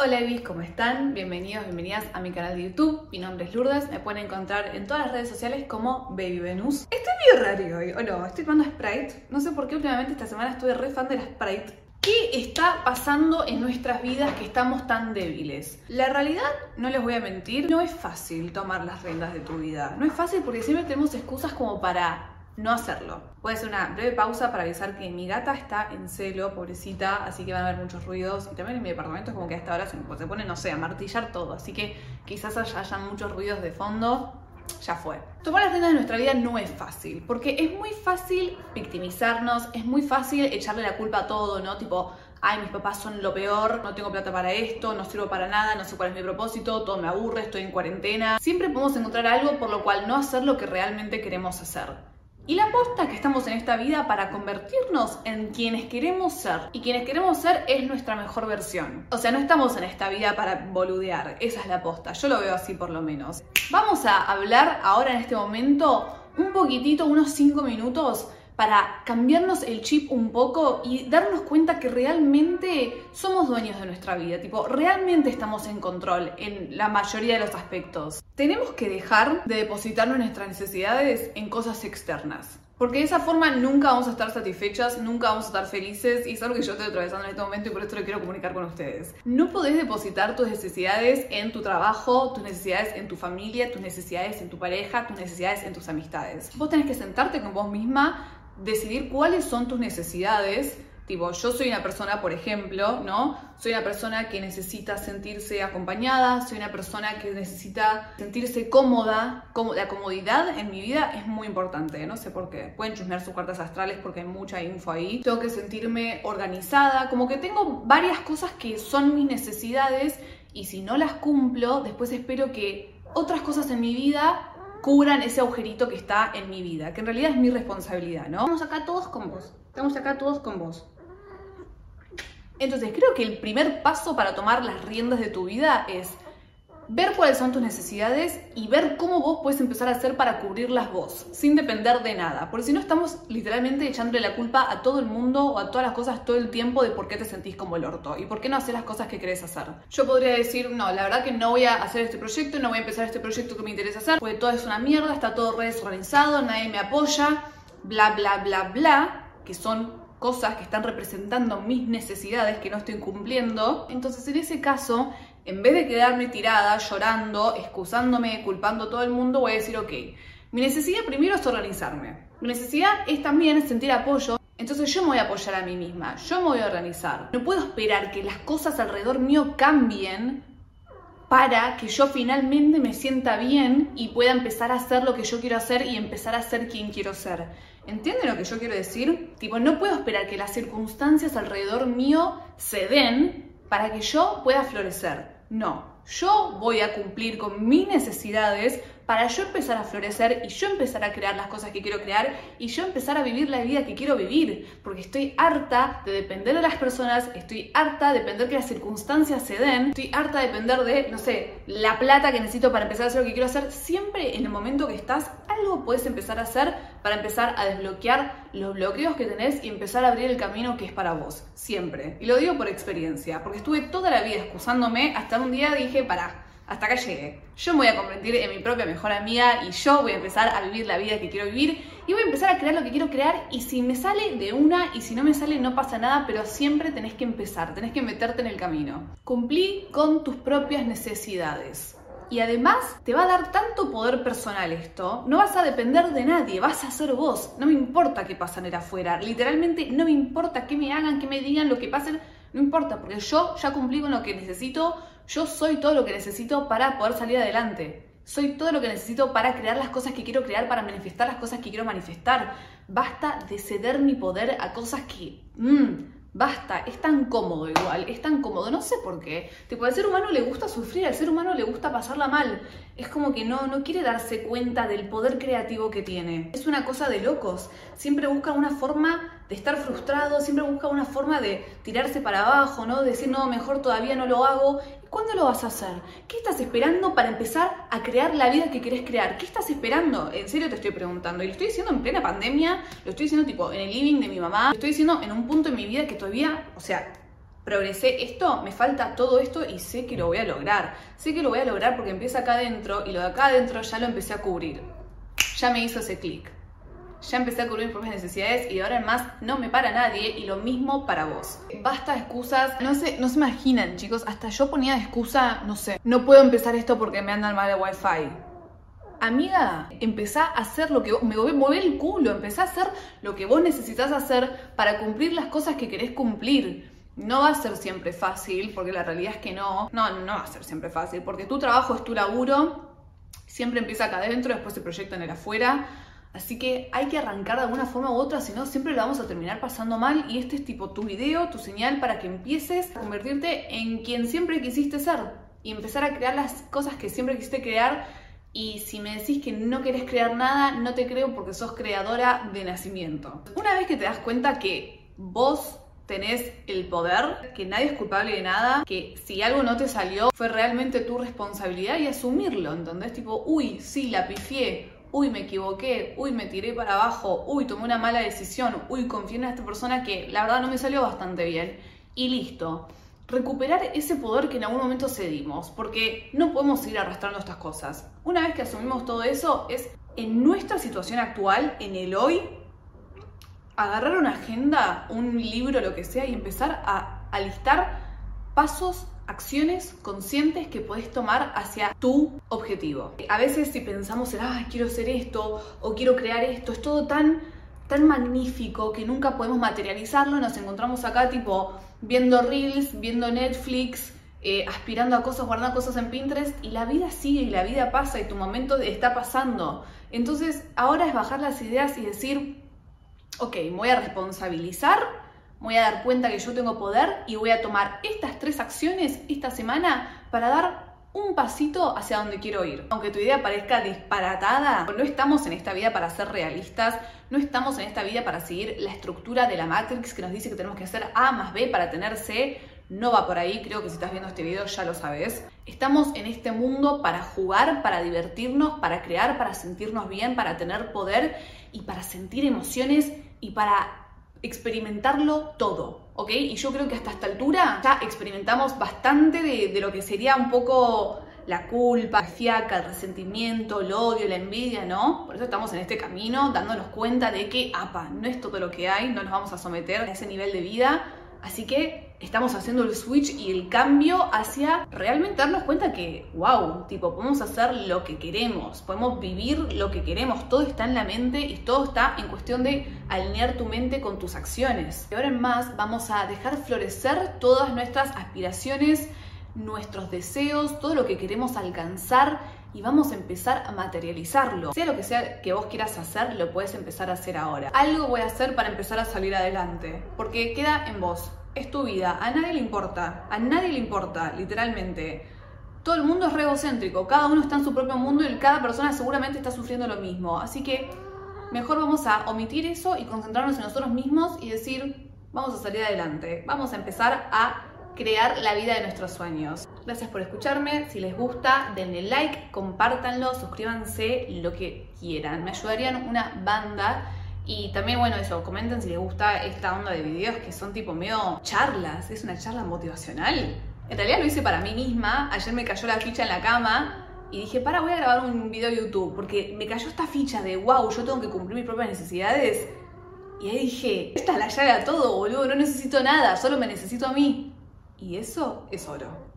Hola Evis, ¿cómo están? Bienvenidos, bienvenidas a mi canal de YouTube. Mi nombre es Lourdes, me pueden encontrar en todas las redes sociales como Baby Venus. Estoy medio raro hoy, o no, estoy tomando Sprite. No sé por qué últimamente esta semana estuve re fan de la Sprite. ¿Qué está pasando en nuestras vidas que estamos tan débiles? La realidad, no les voy a mentir, no es fácil tomar las riendas de tu vida. No es fácil porque siempre tenemos excusas como para no hacerlo. Puede ser una breve pausa para avisar que mi gata está en celo, pobrecita, así que van a haber muchos ruidos. Y también en mi departamento es como que hasta ahora se, se pone, no sé, a martillar todo. Así que quizás haya, muchos ruidos de fondo. Ya fue. Tomar las riendas de nuestra vida no es fácil, porque es muy fácil victimizarnos, es muy fácil echarle la culpa a todo, ¿no? Tipo, ay, mis papás son lo peor, no tengo plata para esto, no sirvo para nada, no sé cuál es mi propósito, todo me aburre, estoy en cuarentena. Siempre podemos encontrar algo por lo cual no hacer lo que realmente queremos hacer. Y la aposta que estamos en esta vida para convertirnos en quienes queremos ser. Y quienes queremos ser es nuestra mejor versión. O sea, no estamos en esta vida para boludear. Esa es la aposta. Yo lo veo así por lo menos. Vamos a hablar ahora en este momento un poquitito, unos 5 minutos para cambiarnos el chip un poco y darnos cuenta que realmente somos dueños de nuestra vida, tipo, realmente estamos en control en la mayoría de los aspectos. Tenemos que dejar de depositar nuestras necesidades en cosas externas. Porque de esa forma nunca vamos a estar satisfechas, nunca vamos a estar felices y es algo que yo estoy atravesando en este momento y por esto lo quiero comunicar con ustedes. No podés depositar tus necesidades en tu trabajo, tus necesidades en tu familia, tus necesidades en tu pareja, tus necesidades en tus amistades. Vos tenés que sentarte con vos misma, decidir cuáles son tus necesidades. Tipo, yo soy una persona, por ejemplo, ¿no? Soy una persona que necesita sentirse acompañada, soy una persona que necesita sentirse cómoda. Como, la comodidad en mi vida es muy importante, no sé por qué. Pueden chusmear sus cartas astrales porque hay mucha info ahí. Tengo que sentirme organizada, como que tengo varias cosas que son mis necesidades y si no las cumplo, después espero que otras cosas en mi vida cubran ese agujerito que está en mi vida, que en realidad es mi responsabilidad, ¿no? Estamos acá todos con vos, estamos acá todos con vos. Entonces, creo que el primer paso para tomar las riendas de tu vida es ver cuáles son tus necesidades y ver cómo vos puedes empezar a hacer para cubrirlas vos, sin depender de nada. Porque si no estamos literalmente echándole la culpa a todo el mundo o a todas las cosas todo el tiempo de por qué te sentís como el orto y por qué no hacer las cosas que querés hacer. Yo podría decir, no, la verdad que no voy a hacer este proyecto, no voy a empezar este proyecto que me interesa hacer, porque todo es una mierda, está todo re desorganizado, nadie me apoya, bla, bla, bla, bla, que son cosas que están representando mis necesidades que no estoy cumpliendo. Entonces, en ese caso, en vez de quedarme tirada, llorando, excusándome, culpando a todo el mundo, voy a decir, ok, mi necesidad primero es organizarme. Mi necesidad es también sentir apoyo. Entonces yo me voy a apoyar a mí misma, yo me voy a organizar. No puedo esperar que las cosas alrededor mío cambien para que yo finalmente me sienta bien y pueda empezar a hacer lo que yo quiero hacer y empezar a ser quien quiero ser. ¿Entienden lo que yo quiero decir? Tipo, no puedo esperar que las circunstancias alrededor mío se den para que yo pueda florecer. No, yo voy a cumplir con mis necesidades para yo empezar a florecer y yo empezar a crear las cosas que quiero crear y yo empezar a vivir la vida que quiero vivir, porque estoy harta de depender de las personas, estoy harta de depender que las circunstancias se den, estoy harta de depender de, no sé, la plata que necesito para empezar a hacer lo que quiero hacer. Siempre en el momento que estás, algo puedes empezar a hacer para empezar a desbloquear los bloqueos que tenés y empezar a abrir el camino que es para vos, siempre. Y lo digo por experiencia, porque estuve toda la vida excusándome hasta un día dije, para hasta acá llegué. Yo me voy a convertir en mi propia mejor amiga y yo voy a empezar a vivir la vida que quiero vivir y voy a empezar a crear lo que quiero crear y si me sale de una y si no me sale no pasa nada, pero siempre tenés que empezar, tenés que meterte en el camino. Cumplí con tus propias necesidades. Y además te va a dar tanto poder personal esto, no vas a depender de nadie, vas a ser vos. No me importa qué pasa en afuera, literalmente no me importa qué me hagan, qué me digan, lo que pasen, no importa, porque yo ya cumplí con lo que necesito, yo soy todo lo que necesito para poder salir adelante. Soy todo lo que necesito para crear las cosas que quiero crear, para manifestar las cosas que quiero manifestar. Basta de ceder mi poder a cosas que... Mmm, Basta, es tan cómodo igual, es tan cómodo, no sé por qué. Tipo, al ser humano le gusta sufrir, al ser humano le gusta pasarla mal. Es como que no, no quiere darse cuenta del poder creativo que tiene. Es una cosa de locos. Siempre busca una forma de estar frustrado, siempre busca una forma de tirarse para abajo, ¿no? De decir, no, mejor todavía no lo hago. ¿Cuándo lo vas a hacer? ¿Qué estás esperando para empezar a crear la vida que querés crear? ¿Qué estás esperando? En serio te estoy preguntando. Y lo estoy diciendo en plena pandemia, lo estoy diciendo tipo en el living de mi mamá, lo estoy diciendo en un punto en mi vida que todavía, o sea, progresé esto, me falta todo esto y sé que lo voy a lograr. Sé que lo voy a lograr porque empieza acá adentro y lo de acá adentro ya lo empecé a cubrir. Ya me hizo ese clic. Ya empecé a cubrir mis propias necesidades y de ahora en más no me para nadie y lo mismo para vos. Basta de excusas. No se, no se imaginan, chicos. Hasta yo ponía de excusa, no sé, no puedo empezar esto porque me andan mal de wifi. Amiga, empezá a hacer lo que vos, me mover el culo, empezá a hacer lo que vos necesitas hacer para cumplir las cosas que querés cumplir. No va a ser siempre fácil, porque la realidad es que no. No, no va a ser siempre fácil, porque tu trabajo es tu laburo, siempre empieza acá adentro, después se proyecta en el afuera. Así que hay que arrancar de alguna forma u otra, si no siempre lo vamos a terminar pasando mal y este es tipo tu video, tu señal para que empieces a convertirte en quien siempre quisiste ser y empezar a crear las cosas que siempre quisiste crear y si me decís que no querés crear nada, no te creo porque sos creadora de nacimiento. Una vez que te das cuenta que vos tenés el poder, que nadie es culpable de nada, que si algo no te salió fue realmente tu responsabilidad y asumirlo, ¿entendés? Tipo, uy, sí, la pifié, uy, me equivoqué, uy, me tiré para abajo, uy, tomé una mala decisión, uy, confié en esta persona que la verdad no me salió bastante bien. Y listo. Recuperar ese poder que en algún momento cedimos, porque no podemos seguir arrastrando estas cosas. Una vez que asumimos todo eso, es en nuestra situación actual, en el hoy, agarrar una agenda, un libro, lo que sea, y empezar a, alistar pasos acciones conscientes que puedes tomar hacia tu objetivo. A veces si pensamos en, ah, quiero hacer esto o quiero crear esto, es todo tan, tan magnífico que nunca podemos materializarlo, nos encontramos acá tipo viendo reels, viendo Netflix, eh, aspirando a cosas, guardando cosas en Pinterest y la vida sigue y la vida pasa y tu momento está pasando. Entonces ahora es bajar las ideas y decir, ok, me voy a responsabilizar, voy a dar cuenta que yo tengo poder y voy a tomar estas tres acciones esta semana para dar un pasito hacia donde quiero ir. Aunque tu idea parezca disparatada, no estamos en esta vida para ser realistas, no estamos en esta vida para seguir la estructura de la Matrix que nos dice que tenemos que hacer A más B para tener C. No va por ahí, creo que si estás viendo este video ya lo sabes. Estamos en este mundo para jugar, para divertirnos, para crear, para sentirnos bien, para tener poder y para sentir emociones y para experimentarlo todo, ¿ok? Y yo creo que hasta esta altura ya experimentamos bastante de, lo que sería un poco la culpa, la fiaca, el resentimiento, el odio, la envidia, ¿no? Por eso estamos en este camino dándonos cuenta de que, apa, no es todo lo que hay, no nos vamos a someter a ese nivel de vida, Así que estamos haciendo el switch y el cambio hacia realmente darnos cuenta que, wow, tipo, podemos hacer lo que queremos, podemos vivir lo que queremos, todo está en la mente y todo está en cuestión de alinear tu mente con tus acciones. De ahora en más vamos a dejar florecer todas nuestras aspiraciones, nuestros deseos, todo lo que queremos alcanzar y vamos a empezar a materializarlo. Sea lo que sea que vos quieras hacer, lo puedes empezar a hacer ahora. Algo voy a hacer para empezar a salir adelante, porque queda en vos. Es tu vida, a nadie le importa, a nadie le importa, literalmente. Todo el mundo es re egocéntrico, cada uno está en su propio mundo y cada persona seguramente está sufriendo lo mismo. Así que mejor vamos a omitir eso y concentrarnos en nosotros mismos y decir, vamos a salir adelante, vamos a empezar a crear la vida de nuestros sueños. Gracias por escucharme, si les gusta denle like, compártanlo, suscríbanse, lo que quieran, me ayudarían una banda. Y también, bueno, eso, comenten si les gusta esta onda de videos que son tipo medio charlas, es una charla motivacional. En realidad lo hice para mí misma, ayer me cayó la ficha en la cama y dije, para, voy a grabar un video de YouTube, porque me cayó esta ficha de, wow, yo tengo que cumplir mis propias necesidades. Y ahí dije, esta es la llave a todo, boludo, no necesito nada, solo me necesito a mí. Y eso es oro.